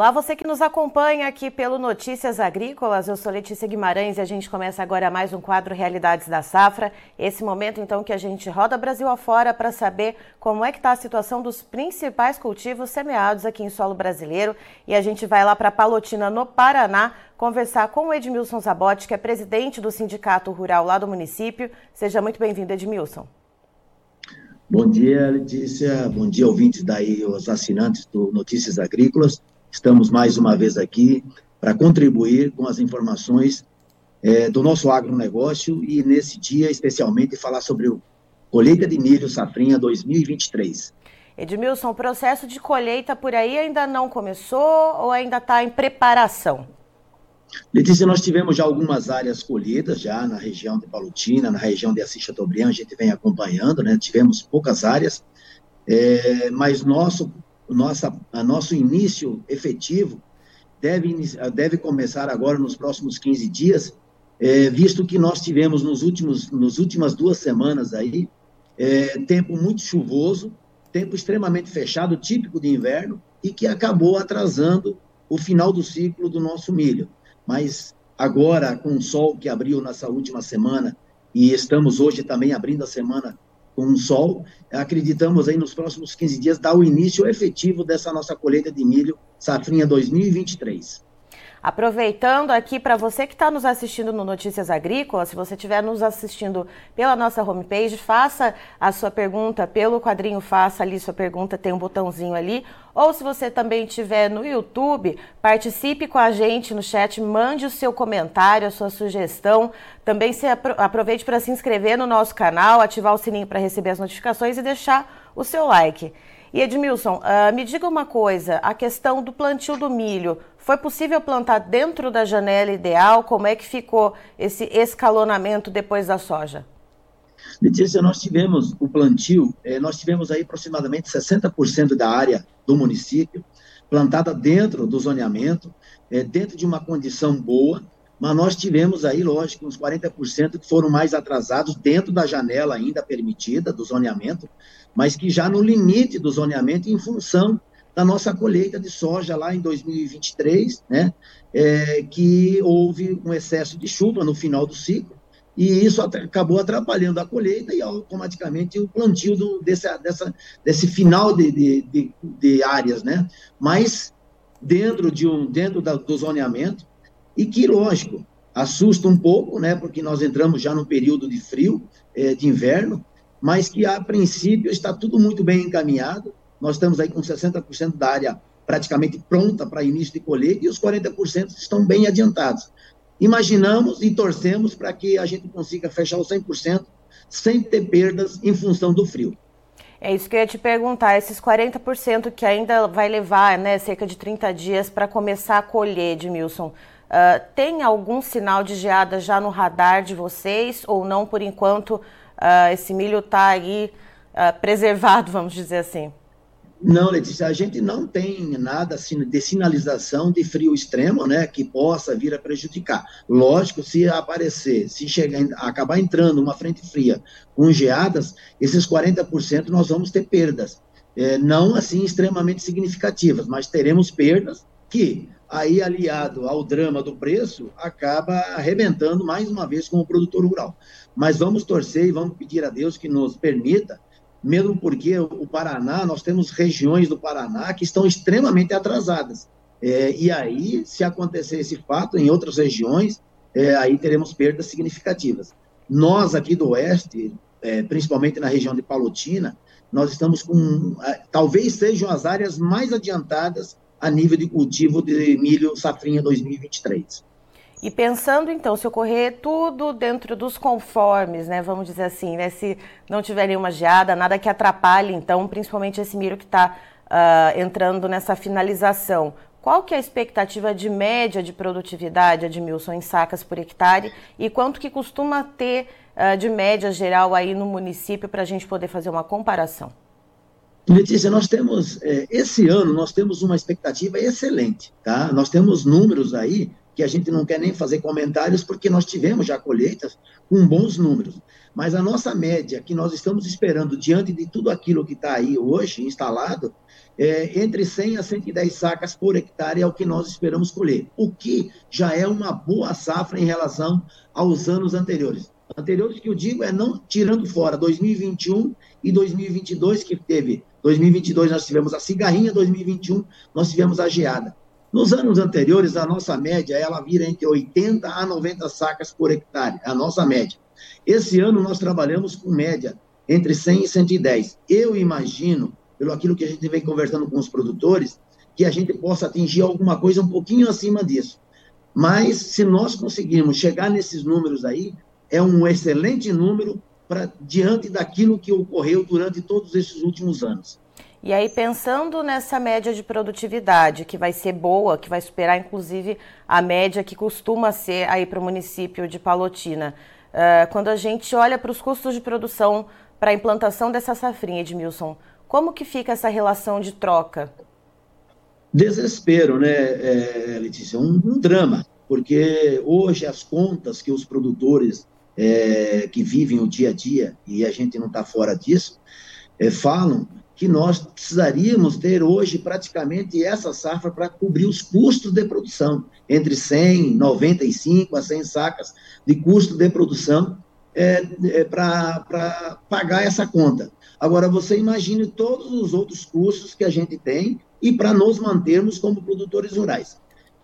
Olá, você que nos acompanha aqui pelo Notícias Agrícolas. Eu sou Letícia Guimarães e a gente começa agora mais um quadro Realidades da Safra. Esse momento, então, que a gente roda Brasil afora para saber como é que está a situação dos principais cultivos semeados aqui em solo brasileiro. E a gente vai lá para Palotina, no Paraná, conversar com o Edmilson Zabotti, que é presidente do Sindicato Rural lá do município. Seja muito bem-vindo, Edmilson. Bom dia, Letícia. Bom dia, ouvintes daí, os assinantes do Notícias Agrícolas. Estamos mais uma vez aqui para contribuir com as informações é, do nosso agronegócio e nesse dia especialmente falar sobre o colheita de milho safrinha 2023. Edmilson, o processo de colheita por aí ainda não começou ou ainda está em preparação? Letícia, nós tivemos já algumas áreas colhidas já na região de Palutina, na região de Assis Chateaubriand, a gente vem acompanhando, né? Tivemos poucas áreas, é, mas nosso nossa, a nosso início efetivo deve, deve começar agora nos próximos 15 dias, é, visto que nós tivemos nos últimos, nos últimas duas semanas aí, é, tempo muito chuvoso, tempo extremamente fechado, típico de inverno, e que acabou atrasando o final do ciclo do nosso milho. Mas agora, com o sol que abriu nessa última semana, e estamos hoje também abrindo a semana com o sol. Acreditamos aí nos próximos 15 dias dar o início efetivo dessa nossa colheita de milho safrinha 2023. Aproveitando aqui para você que está nos assistindo no Notícias Agrícolas, se você estiver nos assistindo pela nossa homepage, faça a sua pergunta pelo quadrinho Faça ali sua pergunta, tem um botãozinho ali. Ou se você também estiver no YouTube, participe com a gente no chat, mande o seu comentário, a sua sugestão. Também se aproveite para se inscrever no nosso canal, ativar o sininho para receber as notificações e deixar o seu like. E Edmilson, uh, me diga uma coisa: a questão do plantio do milho. Foi possível plantar dentro da janela ideal? Como é que ficou esse escalonamento depois da soja? Letícia, nós tivemos o plantio, eh, nós tivemos aí aproximadamente 60% da área do município plantada dentro do zoneamento, eh, dentro de uma condição boa, mas nós tivemos aí, lógico, uns 40% que foram mais atrasados dentro da janela ainda permitida do zoneamento, mas que já no limite do zoneamento em função da nossa colheita de soja lá em 2023, né, é, que houve um excesso de chuva no final do ciclo, e isso acabou atrapalhando a colheita e automaticamente o plantio do, desse, dessa, desse final de, de, de, de, áreas, né? Mas dentro, de um, dentro da, do zoneamento, e que, lógico, assusta um pouco, né? Porque nós entramos já no período de frio, é, de inverno, mas que a princípio está tudo muito bem encaminhado, nós estamos aí com 60% da área praticamente pronta para início de colheita e os 40% estão bem adiantados. Imaginamos e torcemos para que a gente consiga fechar os 100% sem ter perdas em função do frio. É isso que eu ia te perguntar, esses 40% que ainda vai levar né, cerca de 30 dias para começar a colher, Edmilson, uh, tem algum sinal de geada já no radar de vocês ou não, por enquanto, uh, esse milho está aí uh, preservado, vamos dizer assim? Não, Letícia, a gente não tem nada assim, de sinalização de frio extremo, né, que possa vir a prejudicar. Lógico, se aparecer, se chegar, acabar entrando uma frente fria com geadas, esses 40% nós vamos ter perdas. É, não assim extremamente significativas, mas teremos perdas que, aí aliado ao drama do preço, acaba arrebentando mais uma vez com o produtor rural. Mas vamos torcer e vamos pedir a Deus que nos permita mesmo porque o Paraná, nós temos regiões do Paraná que estão extremamente atrasadas. É, e aí, se acontecer esse fato em outras regiões, é, aí teremos perdas significativas. Nós aqui do Oeste, é, principalmente na região de Palotina, nós estamos com, é, talvez sejam as áreas mais adiantadas a nível de cultivo de milho safrinha 2023. E pensando então, se ocorrer tudo dentro dos conformes, né, vamos dizer assim, né, se não tiver nenhuma geada, nada que atrapalhe, então, principalmente esse milho que está uh, ah, entrando nessa finalização, qual que é a expectativa de média de produtividade, Edmilson, em sacas por hectare e quanto que costuma ter uh, de média geral aí no município para a gente poder fazer uma comparação? Letícia, nós temos, eh, esse ano, nós temos uma expectativa excelente, tá? Nós temos números aí que a gente não quer nem fazer comentários, porque nós tivemos já colheitas com bons números. Mas a nossa média, que nós estamos esperando diante de tudo aquilo que está aí hoje instalado, é entre 100 a 110 sacas por hectare é o que nós esperamos colher, o que já é uma boa safra em relação aos anos anteriores. Anteriores que eu digo é não tirando fora 2021 e 2022 que teve. 2022 nós tivemos a cigarrinha, 2021 nós tivemos a geada. Nos anos anteriores, a nossa média, ela vira entre 80 a 90 sacas por hectare, a nossa média. Esse ano nós trabalhamos com média entre 100 e 110. Eu imagino, pelo aquilo que a gente vem conversando com os produtores, que a gente possa atingir alguma coisa um pouquinho acima disso. Mas se nós conseguirmos chegar nesses números aí, é um excelente número para diante daquilo que ocorreu durante todos esses últimos anos. E aí, pensando nessa média de produtividade, que vai ser boa, que vai superar inclusive a média que costuma ser aí para o município de Palotina, uh, quando a gente olha para os custos de produção para a implantação dessa safrinha, Edmilson, como que fica essa relação de troca? Desespero, né, é, Letícia? Um, um drama, porque hoje as contas que os produtores é, que vivem o dia a dia, e a gente não está fora disso, é, falam que nós precisaríamos ter hoje praticamente essa safra para cobrir os custos de produção, entre 100, 95 a 100 sacas de custo de produção é, é para pagar essa conta. Agora, você imagine todos os outros custos que a gente tem e para nos mantermos como produtores rurais.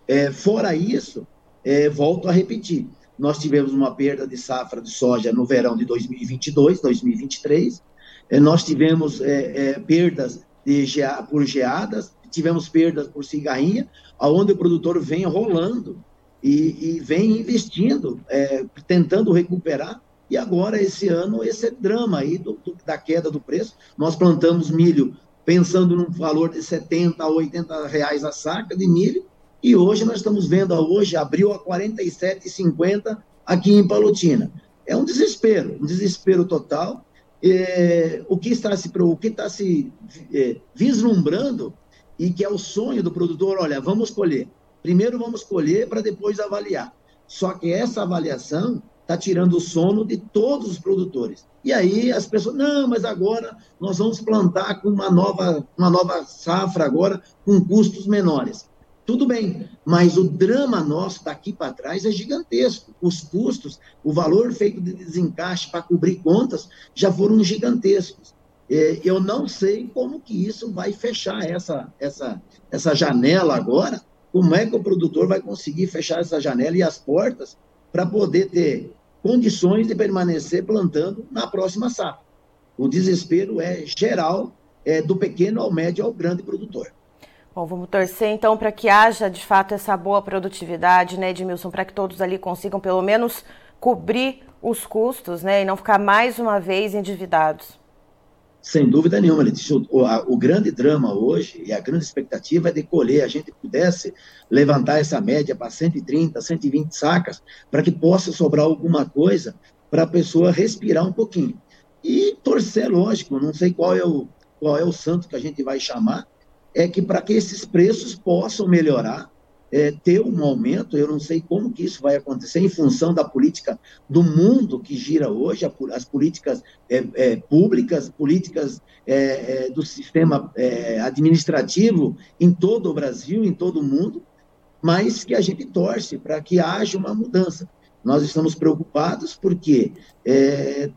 É, fora isso, é, volto a repetir, nós tivemos uma perda de safra de soja no verão de 2022, 2023, é, nós tivemos é, é, perdas por geadas, tivemos perdas por cigarrinha, aonde o produtor vem rolando e, e vem investindo, é, tentando recuperar, e agora, esse ano, esse drama aí do, do, da queda do preço. Nós plantamos milho pensando num valor de 70 a 80 reais a saca de milho, e hoje nós estamos vendo, hoje abriu a 47,50 aqui em Palotina. É um desespero, um desespero total, é, o que está se, o que está se é, vislumbrando e que é o sonho do produtor, olha, vamos colher. Primeiro vamos colher para depois avaliar. Só que essa avaliação está tirando o sono de todos os produtores. E aí as pessoas, não, mas agora nós vamos plantar com uma nova, uma nova safra agora com custos menores. Tudo bem, mas o drama nosso daqui para trás é gigantesco. Os custos, o valor feito de desencaixe para cobrir contas já foram gigantescos. É, eu não sei como que isso vai fechar essa, essa, essa janela agora, como é que o produtor vai conseguir fechar essa janela e as portas para poder ter condições de permanecer plantando na próxima safra. O desespero é geral, é do pequeno ao médio ao grande produtor. Bom, vamos torcer então para que haja de fato essa boa produtividade, né, Edmilson, para que todos ali consigam pelo menos cobrir os custos, né, e não ficar mais uma vez endividados. Sem dúvida nenhuma, Letícia. O, o, grande drama hoje e a grande expectativa é de colher, a gente pudesse levantar essa média para 130, 120 sacas, para que possa sobrar alguma coisa para a pessoa respirar um pouquinho. E torcer, lógico, não sei qual é o, qual é o santo que a gente vai chamar, é que para que esses preços possam melhorar, é, ter um aumento, eu não sei como que isso vai acontecer em função da política do mundo que gira hoje, as políticas é, é, públicas, políticas é, é, do sistema é, administrativo em todo o Brasil, em todo o mundo, mas que a gente torce para que haja uma mudança. Nós estamos preocupados porque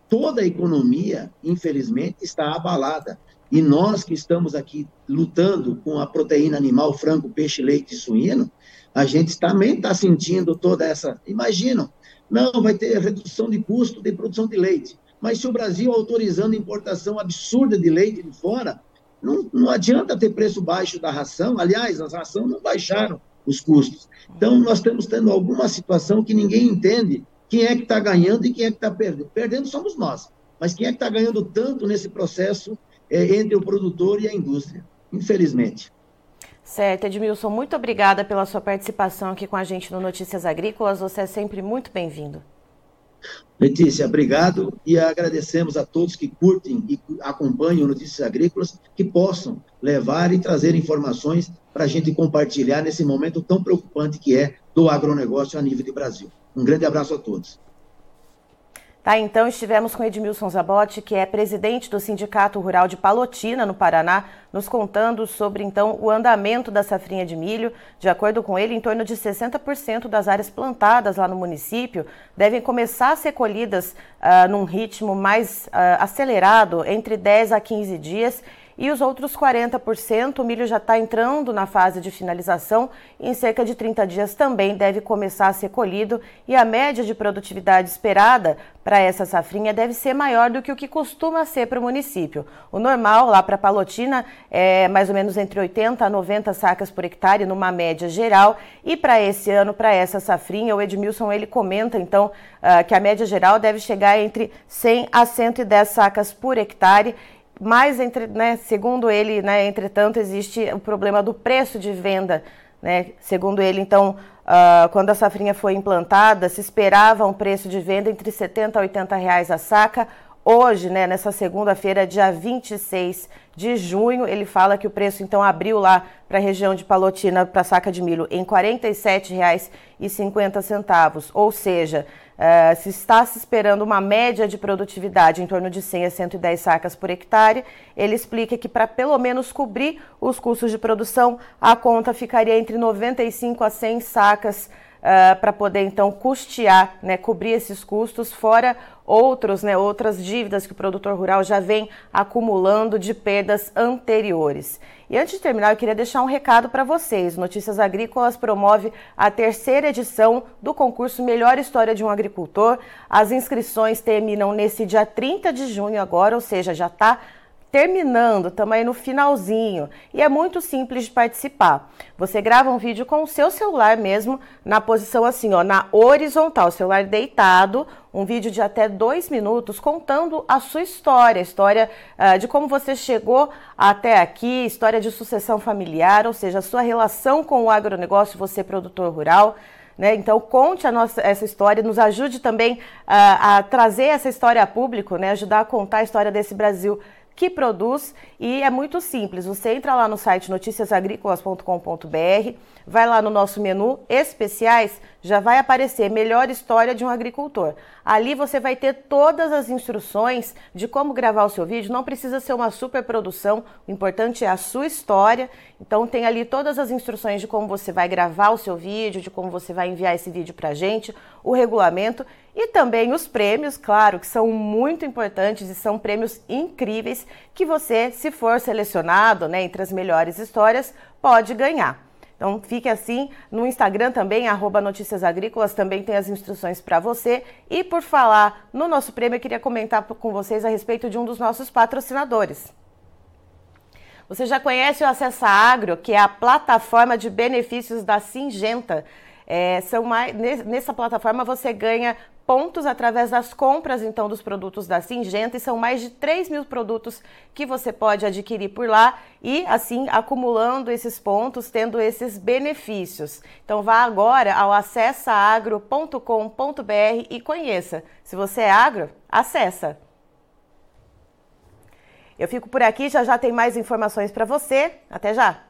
toda a economia, infelizmente, está abalada. E nós que estamos aqui lutando com a proteína animal, frango, peixe, leite e suíno, a gente também está sentindo toda essa. Imaginam, não, vai ter redução de custo de produção de leite. Mas se o Brasil autorizando importação absurda de leite de fora, não, não adianta ter preço baixo da ração. Aliás, as rações não baixaram os custos. Então, nós estamos tendo alguma situação que ninguém entende quem é que está ganhando e quem é que está perdendo. Perdendo somos nós. Mas quem é que está ganhando tanto nesse processo é, entre o produtor e a indústria, infelizmente. Certo, Edmilson, muito obrigada pela sua participação aqui com a gente no Notícias Agrícolas. Você é sempre muito bem-vindo. Letícia, obrigado e agradecemos a todos que curtem e acompanham Notícias Agrícolas, que possam levar e trazer informações para a gente compartilhar nesse momento tão preocupante que é do agronegócio a nível de Brasil. Um grande abraço a todos. Tá, então estivemos com Edmilson Zabotti, que é presidente do Sindicato Rural de Palotina, no Paraná, nos contando sobre então o andamento da safrinha de milho. De acordo com ele, em torno de 60% das áreas plantadas lá no município devem começar a ser colhidas uh, num ritmo mais uh, acelerado, entre 10 a 15 dias, e os outros 40%, o milho já está entrando na fase de finalização. E em cerca de 30 dias também deve começar a ser colhido. E a média de produtividade esperada para essa safrinha deve ser maior do que o que costuma ser para o município. O normal lá para Palotina é mais ou menos entre 80 a 90 sacas por hectare numa média geral. E para esse ano, para essa safrinha, o Edmilson ele comenta então uh, que a média geral deve chegar entre 100 a 110 sacas por hectare mas, entre, né, segundo ele, né, entretanto, existe o problema do preço de venda. Né? Segundo ele, então, uh, quando a safrinha foi implantada, se esperava um preço de venda entre 70 a 80 reais a saca. Hoje, né, nessa segunda-feira, dia 26 de junho, ele fala que o preço então abriu lá para a região de Palotina para saca de milho em R$ 47,50, ou seja, uh, se está se esperando uma média de produtividade em torno de 100 a 110 sacas por hectare, ele explica que para pelo menos cobrir os custos de produção, a conta ficaria entre 95 a 100 sacas uh, para poder então custear, né, cobrir esses custos, fora outros, né, outras dívidas que o produtor rural já vem acumulando de perdas anteriores. E antes de terminar, eu queria deixar um recado para vocês. Notícias Agrícolas promove a terceira edição do concurso Melhor História de um Agricultor. As inscrições terminam nesse dia 30 de junho agora, ou seja, já está terminando, estamos aí no finalzinho e é muito simples de participar. Você grava um vídeo com o seu celular mesmo, na posição assim, ó, na horizontal, celular deitado, um vídeo de até dois minutos contando a sua história, a história uh, de como você chegou até aqui, história de sucessão familiar, ou seja, a sua relação com o agronegócio, você produtor rural. Né? Então, conte a nossa, essa história, nos ajude também uh, a trazer essa história a público, né? ajudar a contar a história desse Brasil que produz e é muito simples. Você entra lá no site noticiasagricolas.com.br, vai lá no nosso menu especiais, já vai aparecer melhor história de um agricultor. Ali você vai ter todas as instruções de como gravar o seu vídeo. Não precisa ser uma super produção, o importante é a sua história. Então tem ali todas as instruções de como você vai gravar o seu vídeo, de como você vai enviar esse vídeo para a gente, o regulamento e também os prêmios, claro, que são muito importantes e são prêmios incríveis que você, se for selecionado né, entre as melhores histórias, pode ganhar. Então fique assim, no Instagram também, arroba Notícias Agrícolas, também tem as instruções para você. E por falar no nosso prêmio, eu queria comentar com vocês a respeito de um dos nossos patrocinadores. Você já conhece o Acessa Agro, que é a plataforma de benefícios da Singenta. É, são mais, nessa plataforma você ganha pontos através das compras então dos produtos da Singenta e são mais de 3 mil produtos que você pode adquirir por lá e assim acumulando esses pontos, tendo esses benefícios. Então vá agora ao acessaagro.com.br e conheça. Se você é agro, acessa. Eu fico por aqui, já já tem mais informações para você. Até já!